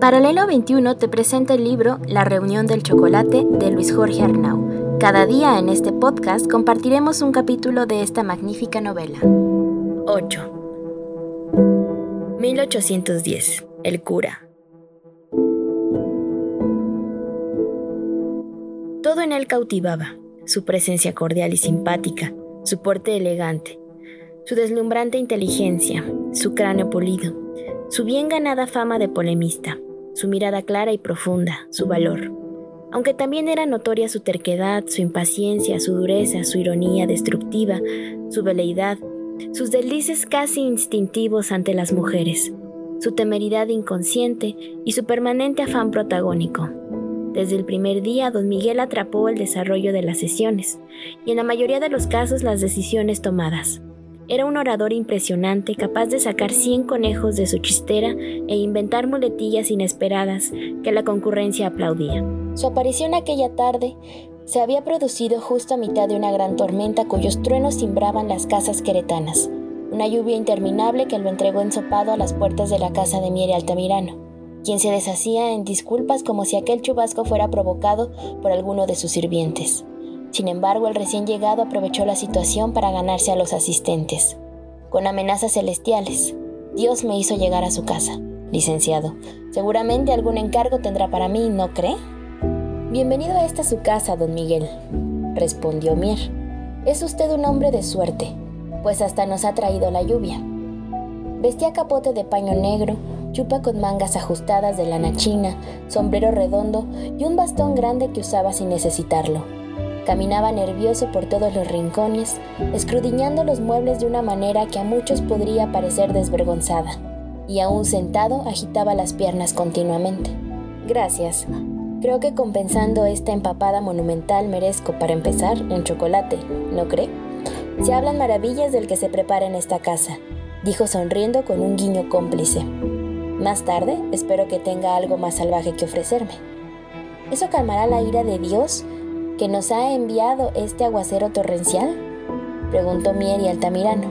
Paralelo 21 te presenta el libro La reunión del chocolate de Luis Jorge Arnau. Cada día en este podcast compartiremos un capítulo de esta magnífica novela. 8. 1810. El cura. Todo en él cautivaba, su presencia cordial y simpática, su porte elegante, su deslumbrante inteligencia, su cráneo polido, su bien ganada fama de polemista, su mirada clara y profunda, su valor. Aunque también era notoria su terquedad, su impaciencia, su dureza, su ironía destructiva, su veleidad, sus delices casi instintivos ante las mujeres, su temeridad inconsciente y su permanente afán protagónico. Desde el primer día, don Miguel atrapó el desarrollo de las sesiones y en la mayoría de los casos las decisiones tomadas. Era un orador impresionante, capaz de sacar 100 conejos de su chistera e inventar muletillas inesperadas que la concurrencia aplaudía. Su aparición aquella tarde se había producido justo a mitad de una gran tormenta cuyos truenos cimbraban las casas queretanas, una lluvia interminable que lo entregó ensopado a las puertas de la casa de Miere Altamirano, quien se deshacía en disculpas como si aquel chubasco fuera provocado por alguno de sus sirvientes. Sin embargo, el recién llegado aprovechó la situación para ganarse a los asistentes. Con amenazas celestiales, Dios me hizo llegar a su casa. Licenciado, seguramente algún encargo tendrá para mí, ¿no cree? Bienvenido a esta su casa, don Miguel, respondió Mier. Es usted un hombre de suerte, pues hasta nos ha traído la lluvia. Vestía capote de paño negro, chupa con mangas ajustadas de lana china, sombrero redondo y un bastón grande que usaba sin necesitarlo. Caminaba nervioso por todos los rincones, escrudiñando los muebles de una manera que a muchos podría parecer desvergonzada, y aún sentado agitaba las piernas continuamente. Gracias. Creo que compensando esta empapada monumental merezco, para empezar, un chocolate, ¿no cree? Se hablan maravillas del que se prepara en esta casa, dijo sonriendo con un guiño cómplice. Más tarde, espero que tenga algo más salvaje que ofrecerme. ¿Eso calmará la ira de Dios que nos ha enviado este aguacero torrencial? Preguntó Mier y Altamirano.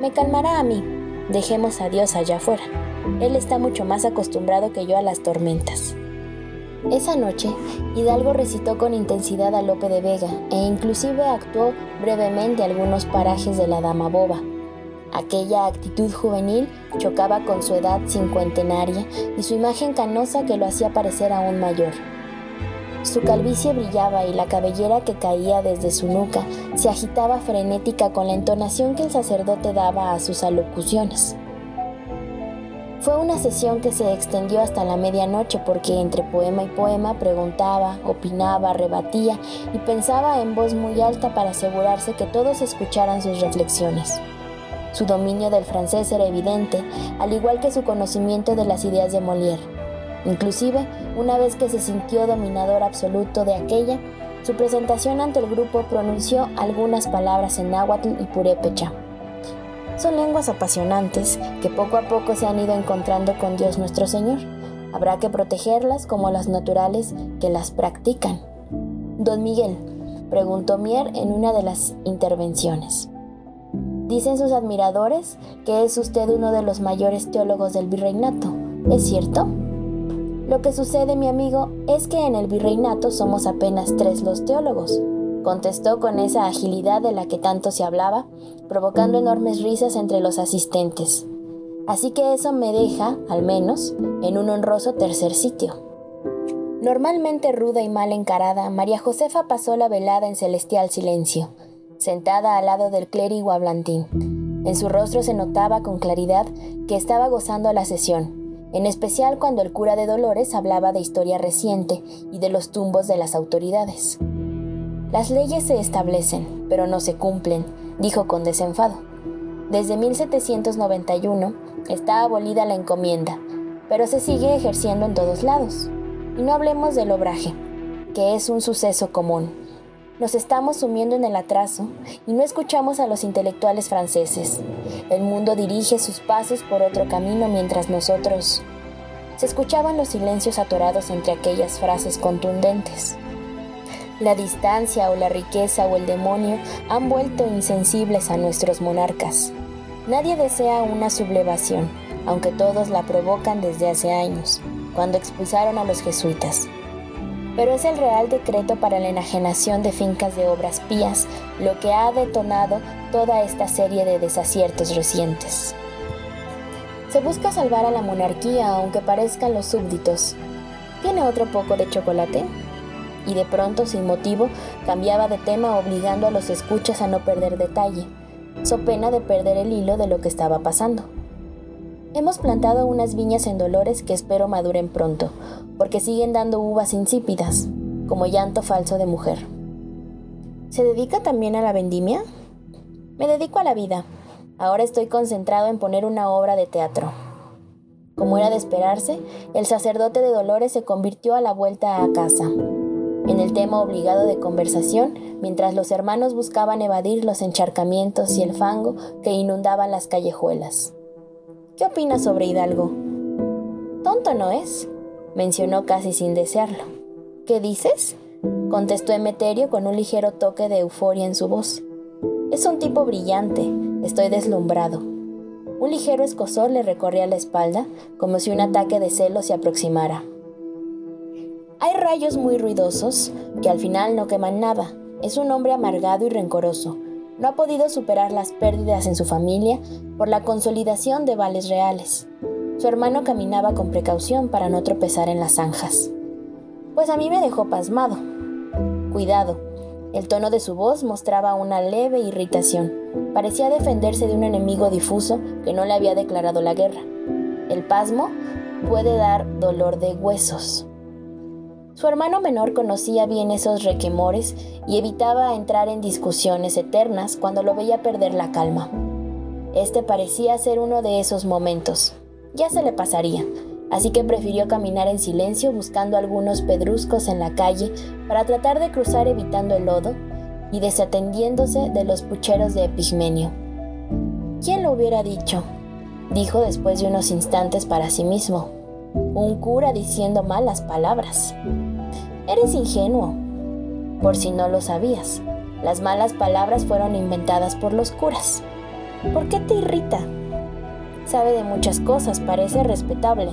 Me calmará a mí. Dejemos a Dios allá afuera. Él está mucho más acostumbrado que yo a las tormentas. Esa noche, Hidalgo recitó con intensidad a Lope de Vega e inclusive actuó brevemente algunos parajes de la Dama Boba. Aquella actitud juvenil chocaba con su edad cincuentenaria y su imagen canosa que lo hacía parecer aún mayor. Su calvicie brillaba y la cabellera que caía desde su nuca se agitaba frenética con la entonación que el sacerdote daba a sus alocuciones. Fue una sesión que se extendió hasta la medianoche porque entre poema y poema preguntaba, opinaba, rebatía y pensaba en voz muy alta para asegurarse que todos escucharan sus reflexiones. Su dominio del francés era evidente, al igual que su conocimiento de las ideas de Molière. Inclusive, una vez que se sintió dominador absoluto de aquella, su presentación ante el grupo pronunció algunas palabras en náhuatl y purépecha. Son lenguas apasionantes que poco a poco se han ido encontrando con Dios nuestro Señor. Habrá que protegerlas como las naturales que las practican. Don Miguel, preguntó Mier en una de las intervenciones. Dicen sus admiradores que es usted uno de los mayores teólogos del virreinato. ¿Es cierto? Lo que sucede, mi amigo, es que en el virreinato somos apenas tres los teólogos, contestó con esa agilidad de la que tanto se hablaba, provocando enormes risas entre los asistentes. Así que eso me deja, al menos, en un honroso tercer sitio. Normalmente ruda y mal encarada, María Josefa pasó la velada en celestial silencio, sentada al lado del clérigo hablantín. En su rostro se notaba con claridad que estaba gozando la sesión, en especial cuando el cura de Dolores hablaba de historia reciente y de los tumbos de las autoridades. Las leyes se establecen, pero no se cumplen, dijo con desenfado. Desde 1791 está abolida la encomienda, pero se sigue ejerciendo en todos lados. Y no hablemos del obraje, que es un suceso común. Nos estamos sumiendo en el atraso y no escuchamos a los intelectuales franceses. El mundo dirige sus pasos por otro camino mientras nosotros... Se escuchaban los silencios atorados entre aquellas frases contundentes. La distancia o la riqueza o el demonio han vuelto insensibles a nuestros monarcas. Nadie desea una sublevación, aunque todos la provocan desde hace años. cuando expulsaron a los jesuitas. Pero es el Real Decreto para la enajenación de fincas de obras pías lo que ha detonado toda esta serie de desaciertos recientes. Se busca salvar a la monarquía aunque parezcan los súbditos. ¿Tiene otro poco de chocolate? Y de pronto, sin motivo, cambiaba de tema obligando a los escuchas a no perder detalle, so pena de perder el hilo de lo que estaba pasando. Hemos plantado unas viñas en Dolores que espero maduren pronto, porque siguen dando uvas insípidas, como llanto falso de mujer. ¿Se dedica también a la vendimia? Me dedico a la vida, Ahora estoy concentrado en poner una obra de teatro. Como era de esperarse, el sacerdote de Dolores se convirtió a la vuelta a casa, en el tema obligado de conversación, mientras los hermanos buscaban evadir los encharcamientos y el fango que inundaban las callejuelas. ¿Qué opinas sobre Hidalgo? Tonto no es, mencionó casi sin desearlo. ¿Qué dices? contestó Emeterio con un ligero toque de euforia en su voz. Es un tipo brillante, Estoy deslumbrado. Un ligero escosor le recorría la espalda, como si un ataque de celos se aproximara. Hay rayos muy ruidosos que al final no queman nada. Es un hombre amargado y rencoroso. No ha podido superar las pérdidas en su familia por la consolidación de vales reales. Su hermano caminaba con precaución para no tropezar en las zanjas. Pues a mí me dejó pasmado. Cuidado, el tono de su voz mostraba una leve irritación. Parecía defenderse de un enemigo difuso que no le había declarado la guerra. El pasmo puede dar dolor de huesos. Su hermano menor conocía bien esos requemores y evitaba entrar en discusiones eternas cuando lo veía perder la calma. Este parecía ser uno de esos momentos. Ya se le pasaría, así que prefirió caminar en silencio buscando algunos pedruscos en la calle para tratar de cruzar evitando el lodo y desatendiéndose de los pucheros de Epigmenio. ¿Quién lo hubiera dicho? dijo después de unos instantes para sí mismo. Un cura diciendo malas palabras. Eres ingenuo. Por si no lo sabías, las malas palabras fueron inventadas por los curas. ¿Por qué te irrita? Sabe de muchas cosas, parece respetable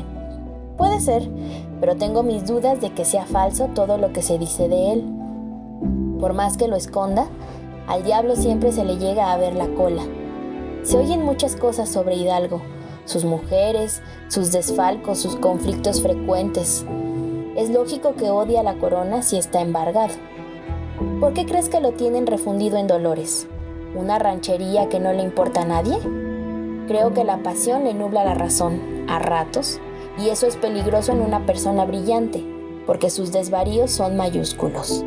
Puede ser, pero tengo mis dudas de que sea falso todo lo que se dice de él. Por más que lo esconda, al diablo siempre se le llega a ver la cola. Se oyen muchas cosas sobre Hidalgo, sus mujeres, sus desfalcos, sus conflictos frecuentes. Es lógico que odie a la corona si está embargado. ¿Por qué crees que lo tienen refundido en Dolores? ¿Una ranchería que no le importa a nadie? Creo que la pasión le nubla la razón, a ratos, y eso es peligroso en una persona brillante, porque sus desvaríos son mayúsculos.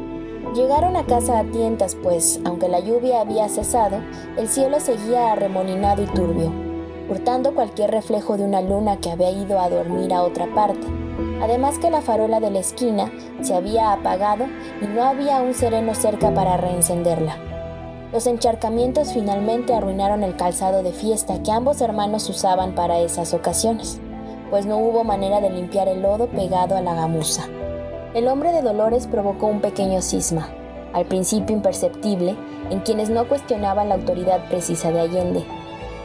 Llegaron a casa a tientas, pues, aunque la lluvia había cesado, el cielo seguía arremolinado y turbio, hurtando cualquier reflejo de una luna que había ido a dormir a otra parte. Además que la farola de la esquina se había apagado y no había un sereno cerca para reencenderla. Los encharcamientos finalmente arruinaron el calzado de fiesta que ambos hermanos usaban para esas ocasiones pues no hubo manera de limpiar el lodo pegado a la gamuza. El hombre de Dolores provocó un pequeño cisma, al principio imperceptible, en quienes no cuestionaban la autoridad precisa de Allende.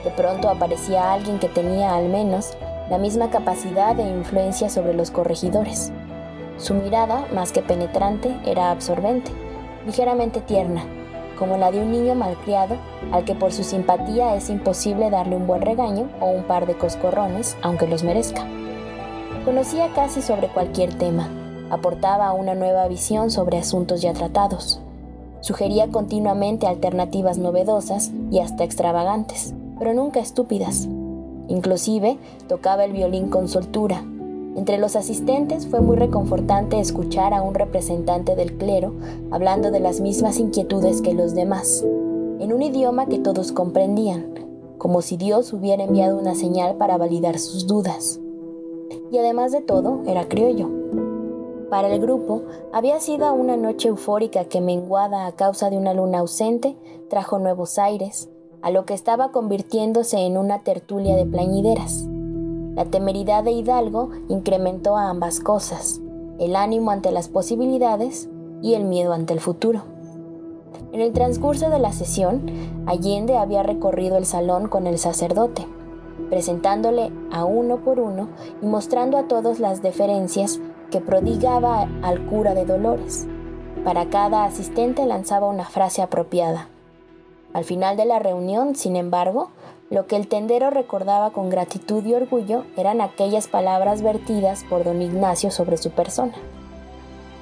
De pronto aparecía alguien que tenía al menos la misma capacidad de influencia sobre los corregidores. Su mirada, más que penetrante, era absorbente, ligeramente tierna, como la de un niño malcriado al que por su simpatía es imposible darle un buen regaño o un par de coscorrones, aunque los merezca. Conocía casi sobre cualquier tema, aportaba una nueva visión sobre asuntos ya tratados, sugería continuamente alternativas novedosas y hasta extravagantes, pero nunca estúpidas. Inclusive tocaba el violín con soltura, entre los asistentes fue muy reconfortante escuchar a un representante del clero hablando de las mismas inquietudes que los demás, en un idioma que todos comprendían, como si Dios hubiera enviado una señal para validar sus dudas. Y además de todo, era criollo. Para el grupo, había sido una noche eufórica que, menguada a causa de una luna ausente, trajo nuevos aires, a lo que estaba convirtiéndose en una tertulia de plañideras. La temeridad de Hidalgo incrementó a ambas cosas, el ánimo ante las posibilidades y el miedo ante el futuro. En el transcurso de la sesión, Allende había recorrido el salón con el sacerdote. presentándole a uno por uno y mostrando a todos las deferencias que prodigaba al cura de Dolores. Para cada asistente lanzaba una frase apropiada. Al final de la reunión, sin embargo, lo que el tendero recordaba con gratitud y orgullo eran aquellas palabras vertidas por don Ignacio sobre su persona.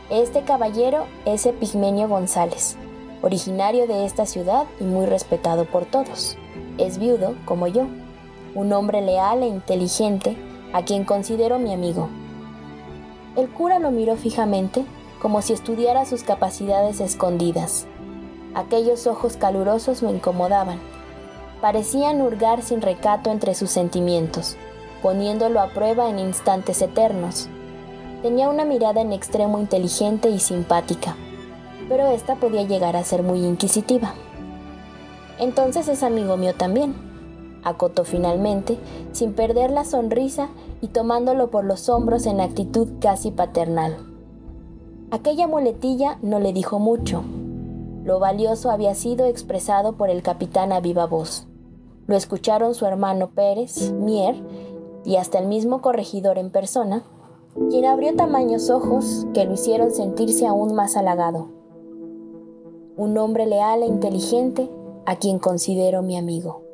Este caballero es Epigmenio González, originario de esta ciudad y muy respetado por todos. Es viudo, como yo, un hombre leal e inteligente a quien considero mi amigo. El cura lo miró fijamente como si estudiara sus capacidades escondidas. Aquellos ojos calurosos me incomodaban. Parecían hurgar sin recato entre sus sentimientos, poniéndolo a prueba en instantes eternos. Tenía una mirada en extremo inteligente y simpática, pero esta podía llegar a ser muy inquisitiva. Entonces es amigo mío también, acotó finalmente, sin perder la sonrisa y tomándolo por los hombros en actitud casi paternal. Aquella muletilla no le dijo mucho. Lo valioso había sido expresado por el capitán a viva voz. Lo escucharon su hermano Pérez, Mier y hasta el mismo corregidor en persona, quien abrió tamaños ojos que lo hicieron sentirse aún más halagado. Un hombre leal e inteligente a quien considero mi amigo.